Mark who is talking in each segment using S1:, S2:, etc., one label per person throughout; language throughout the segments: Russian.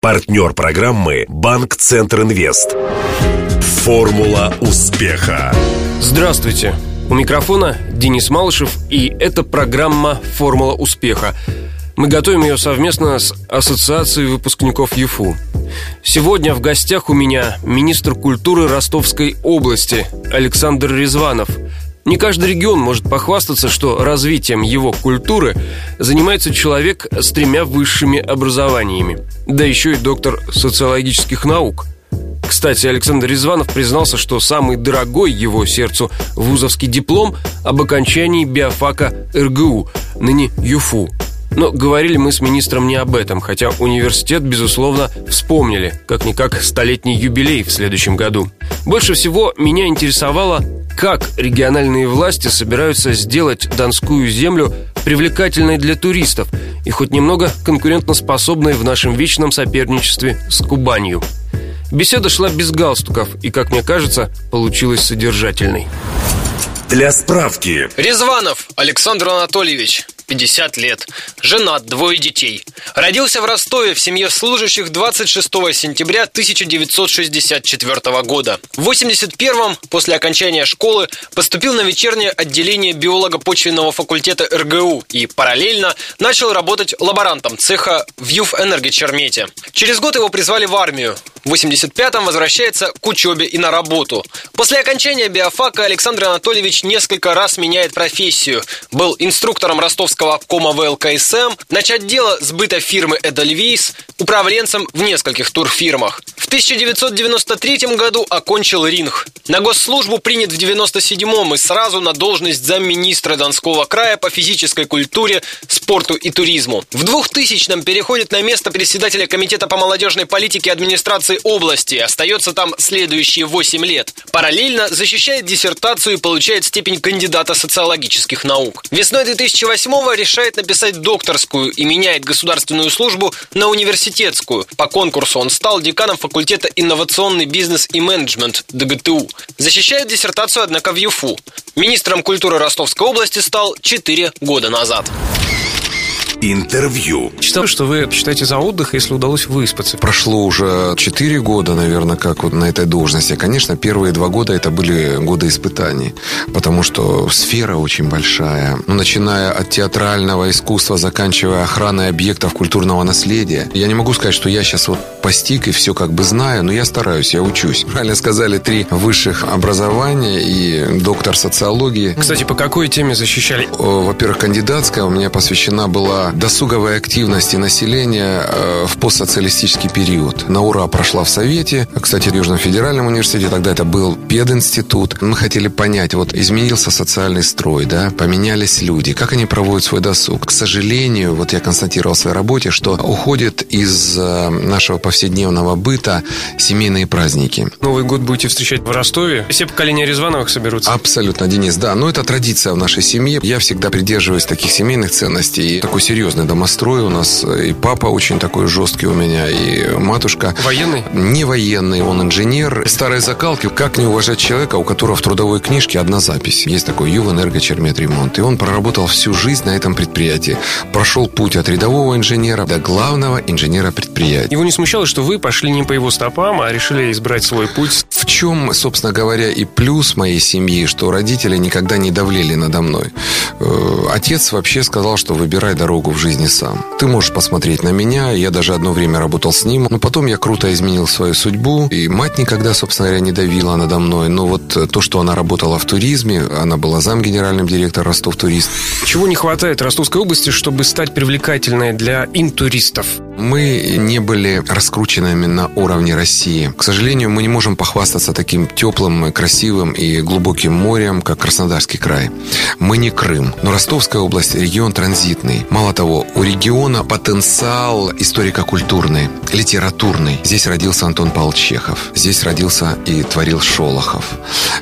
S1: Партнер программы «Банк Центр Инвест». Формула успеха.
S2: Здравствуйте. У микрофона Денис Малышев, и это программа «Формула успеха». Мы готовим ее совместно с Ассоциацией выпускников ЮФУ. Сегодня в гостях у меня министр культуры Ростовской области Александр Резванов – не каждый регион может похвастаться, что развитием его культуры занимается человек с тремя высшими образованиями, да еще и доктор социологических наук. Кстати, Александр Резванов признался, что самый дорогой его сердцу вузовский диплом об окончании биофака РГУ, ныне ЮФУ. Но говорили мы с министром не об этом, хотя университет, безусловно, вспомнили, как-никак столетний юбилей в следующем году. Больше всего меня интересовало, как региональные власти собираются сделать Донскую землю привлекательной для туристов и хоть немного конкурентоспособной в нашем вечном соперничестве с Кубанью. Беседа шла без галстуков и, как мне кажется, получилась содержательной.
S1: Для справки.
S3: Резванов Александр Анатольевич 50 лет. Женат, двое детей. Родился в Ростове в семье служащих 26 сентября 1964 года. В 81-м, после окончания школы, поступил на вечернее отделение биолого-почвенного факультета РГУ и параллельно начал работать лаборантом цеха в Юф-Энергочермете. Через год его призвали в армию. В 85-м возвращается к учебе и на работу. После окончания биофака Александр Анатольевич несколько раз меняет профессию. Был инструктором ростовского обкома ВЛКСМ, начать дело сбыта фирмы Эдельвейс, управленцем в нескольких турфирмах. В 1993 году окончил ринг. На госслужбу принят в 97-м и сразу на должность замминистра Донского края по физической культуре, спорту и туризму. В 2000-м переходит на место председателя Комитета по молодежной политике администрации области, остается там следующие 8 лет. Параллельно защищает диссертацию и получает степень кандидата социологических наук. Весной 2008-го решает написать докторскую и меняет государственную службу на университетскую. По конкурсу он стал деканом факультета инновационный бизнес и менеджмент ДГТУ. Защищает диссертацию, однако, в ЮФУ. Министром культуры Ростовской области стал 4 года назад.
S1: Интервью.
S2: Читал, что вы считаете за отдых, если удалось выспаться.
S4: Прошло уже 4 года, наверное, как вот на этой должности. Конечно, первые два года это были годы испытаний, потому что сфера очень большая. Ну, начиная от театрального искусства, заканчивая охраной объектов культурного наследия. Я не могу сказать, что я сейчас вот постиг и все как бы знаю, но я стараюсь, я учусь. Правильно сказали, три высших образования и доктор социологии.
S2: Кстати, по какой теме защищали?
S4: Во-первых, кандидатская у меня посвящена была досуговой активности населения э, в постсоциалистический период. На ура прошла в Совете, кстати, в Южном федеральном университете, тогда это был пединститут. Мы хотели понять, вот изменился социальный строй, да, поменялись люди, как они проводят свой досуг. К сожалению, вот я констатировал в своей работе, что уходит из э, нашего повседневного быта семейные праздники.
S2: Новый год будете встречать в Ростове? Все поколения Резвановых соберутся?
S4: Абсолютно, Денис, да. Но это традиция в нашей семье. Я всегда придерживаюсь таких семейных ценностей. И такой серьезный домострой у нас. И папа очень такой жесткий у меня, и матушка.
S2: Военный?
S4: Не военный, он инженер. Старые закалки. Как не уважать человека, у которого в трудовой книжке одна запись. Есть такой Юв Энергочермет ремонт. И он проработал всю жизнь на этом предприятии. Прошел путь от рядового инженера до главного инженера предприятия.
S2: Его не смущало, что вы пошли не по его стопам, а решили избрать свой путь?
S4: В чем, собственно говоря, и плюс моей семьи, что родители никогда не давлели надо мной. Э, отец вообще сказал, что выбирай дорогу дорогу в жизни сам. Ты можешь посмотреть на меня, я даже одно время работал с ним, но потом я круто изменил свою судьбу, и мать никогда, собственно говоря, не давила надо мной. Но вот то, что она работала в туризме, она была зам генеральным директором Ростов Турист.
S2: Чего не хватает Ростовской области, чтобы стать привлекательной для интуристов?
S4: Мы не были раскрученными на уровне России. К сожалению, мы не можем похвастаться таким теплым, красивым и глубоким морем, как Краснодарский край. Мы не Крым, но Ростовская область – регион транзитный. Мало того, у региона потенциал историко-культурный, литературный. Здесь родился Антон Павлович Чехов. Здесь родился и творил Шолохов.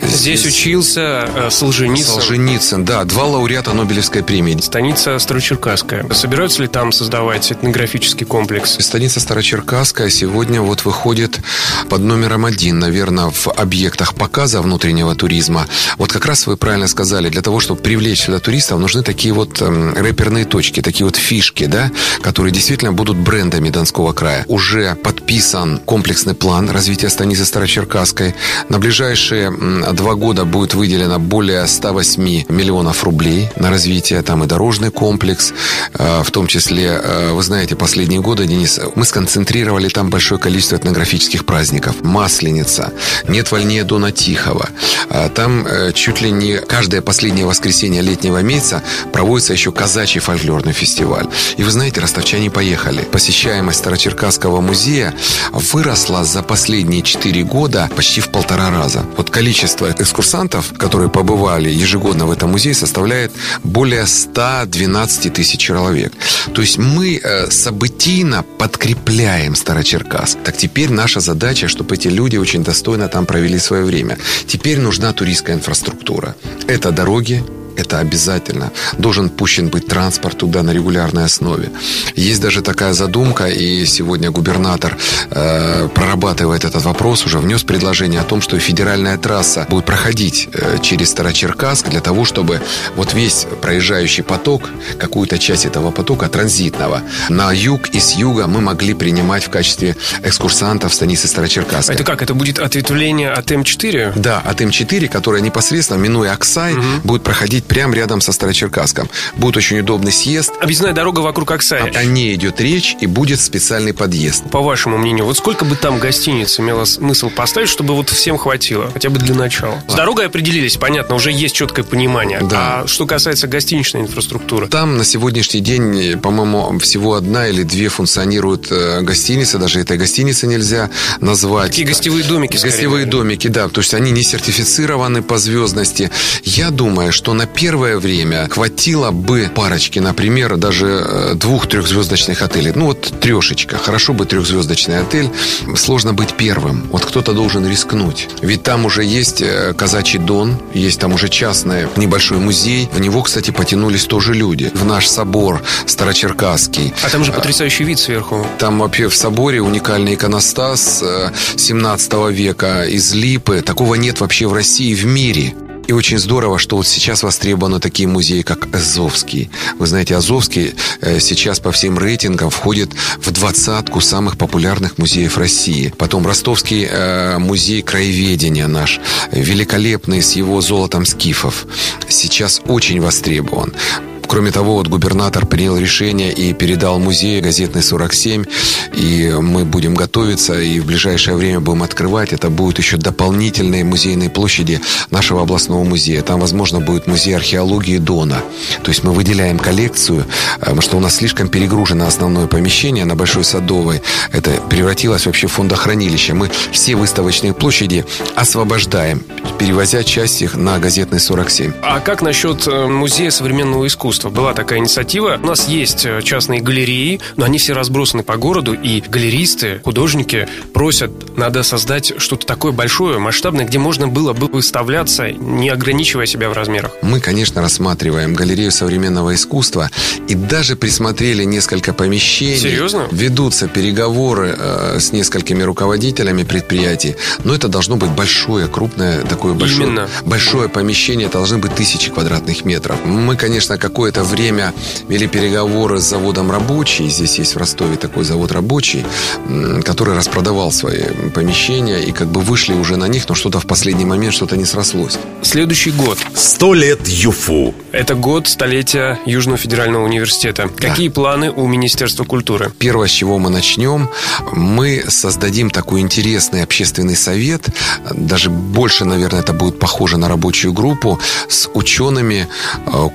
S2: Здесь, Здесь учился э, Солженицын.
S4: Солженицын, да. Два лауреата Нобелевской премии.
S2: Станица Старочеркасская. Собираются ли там создавать этнографический комплекс? Комплекс.
S4: Станица Старочеркасская сегодня вот выходит под номером один, наверное, в объектах показа внутреннего туризма. Вот как раз вы правильно сказали, для того, чтобы привлечь сюда туристов, нужны такие вот эм, рэперные точки, такие вот фишки, да, которые действительно будут брендами Донского края. Уже подписан комплексный план развития станицы Старочеркасской. На ближайшие два года будет выделено более 108 миллионов рублей на развитие. Там и дорожный комплекс, э, в том числе, э, вы знаете, последние годы, Денис, мы сконцентрировали там большое количество этнографических праздников. Масленица, нет вольнее Дона Тихого. Э, там чуть ли не каждое последнее воскресенье летнего месяца проводится еще казачий фольклорный фестиваль. И вы знаете, ростовчане поехали. Посещаемость Старочеркасского музея выросла за последние 4 года почти в полтора раза. Вот количество экскурсантов, которые побывали ежегодно в этом музее, составляет более 112 тысяч человек. То есть мы э, событийно подкрепляем Старочеркасск. Так теперь наша задача, чтобы эти люди очень достойно там провели свое время. Теперь нужна туристская инфраструктура. Это дороги, это обязательно. Должен пущен быть транспорт туда на регулярной основе. Есть даже такая задумка, и сегодня губернатор э, прорабатывает этот вопрос, уже внес предложение о том, что федеральная трасса будет проходить э, через Старочеркасск для того, чтобы вот весь проезжающий поток, какую-то часть этого потока транзитного, на юг и с юга мы могли принимать в качестве экскурсантов станицы Старочеркасска.
S2: Это как? Это будет ответвление от М4?
S4: Да, от М4, которая непосредственно, минуя Оксай, угу. будет проходить прямо рядом со Старочеркасском. Будет очень удобный съезд.
S2: Объездная дорога вокруг Оксая.
S4: О ней идет речь, и будет специальный подъезд.
S2: По вашему мнению, вот сколько бы там гостиниц имело смысл поставить, чтобы вот всем хватило, хотя бы для начала? С дорогой определились, понятно, уже есть четкое понимание. Да. А что касается гостиничной инфраструктуры?
S4: Там на сегодняшний день, по-моему, всего одна или две функционируют э, гостиницы, даже этой гостиницы нельзя назвать.
S2: Такие гостевые домики.
S4: Гостевые скорее, домики, да, то есть они не сертифицированы по звездности. Я думаю, что на первое время хватило бы парочки, например, даже э, двух-трехзвездочных отелей. Ну вот трешечка. Хорошо бы трехзвездочный отель. Сложно быть первым. Вот кто-то должен рискнуть. Ведь там уже есть э, казачий дон, есть там уже частный небольшой музей. В него, кстати, потянулись тоже люди. В наш собор Старочеркасский.
S2: А там же потрясающий вид сверху.
S4: Там вообще в соборе уникальный иконостас 17 э, века из липы. Такого нет вообще в России и в мире. И очень здорово, что вот сейчас востребованы такие музеи, как Азовский. Вы знаете, Азовский э, сейчас по всем рейтингам входит в двадцатку самых популярных музеев России. Потом Ростовский э, музей краеведения наш, великолепный с его золотом скифов, сейчас очень востребован. Кроме того, вот губернатор принял решение и передал музей газетный 47, и мы будем готовиться, и в ближайшее время будем открывать. Это будут еще дополнительные музейные площади нашего областного музея. Там, возможно, будет музей археологии Дона. То есть мы выделяем коллекцию, э, потому что у нас слишком перегружено основное помещение на Большой Садовой. Это превратилось вообще в фондохранилище. Мы все выставочные площади освобождаем, перевозя часть их на газетный 47.
S2: А как насчет э, музея современного искусства? Искусства. Была такая инициатива. У нас есть э, частные галереи, но они все разбросаны по городу, и галеристы, художники просят, надо создать что-то такое большое, масштабное, где можно было бы выставляться, не ограничивая себя в размерах.
S4: Мы, конечно, рассматриваем галерею современного искусства и даже присмотрели несколько помещений.
S2: Серьезно?
S4: Ведутся переговоры э, с несколькими руководителями предприятий, но это должно быть большое, крупное, такое большое, Именно. большое помещение, должны быть тысячи квадратных метров. Мы, конечно, какое какое-то время вели переговоры с заводом «Рабочий». Здесь есть в Ростове такой завод «Рабочий», который распродавал свои помещения. И как бы вышли уже на них, но что-то в последний момент что-то не срослось.
S2: Следующий год.
S1: Сто лет ЮФУ.
S2: Это год столетия Южного федерального университета. Да. Какие планы у Министерства культуры?
S4: Первое, с чего мы начнем, мы создадим такой интересный общественный совет. Даже больше, наверное, это будет похоже на рабочую группу с учеными, э,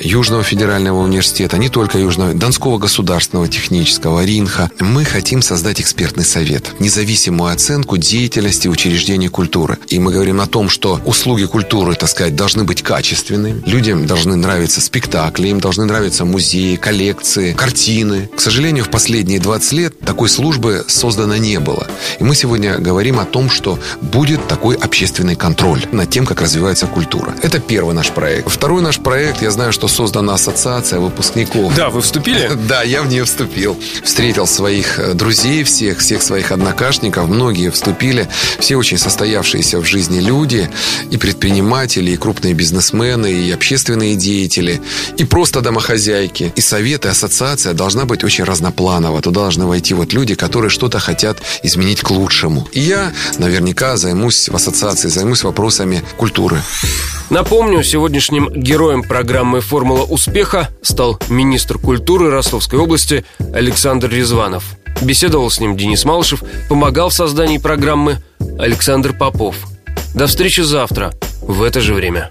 S4: Южного федерального университета, не только Южного, Донского государственного технического, РИНХа. Мы хотим создать экспертный совет, независимую оценку деятельности учреждений культуры. И мы говорим о том, что услуги культуры, так сказать, должны быть качественными. Людям должны нравиться спектакли, им должны нравиться музеи, коллекции, картины. К сожалению, в последние 20 лет такой службы создано не было. И мы сегодня говорим о том, что будет такой общественный контроль над тем, как развивается культура. Это первый наш проект. Второй наш проект, я знаю, что создана ассоциация выпускников.
S5: Да, вы вступили?
S4: Да, я в нее вступил. Встретил своих э, друзей всех, всех своих однокашников. Многие вступили. Все очень состоявшиеся в жизни люди. И предприниматели, и крупные бизнесмены, и общественные деятели, и просто домохозяйки. И советы, ассоциация должна быть очень разнопланова. Туда должны войти вот люди, которые что-то хотят изменить к лучшему. И я наверняка займусь в ассоциации, займусь вопросами культуры.
S5: Напомню, сегодняшним героем программы «Формула успеха» стал министр культуры Ростовской области Александр Резванов. Беседовал с ним Денис Малышев, помогал в создании программы Александр Попов. До встречи завтра в это же время.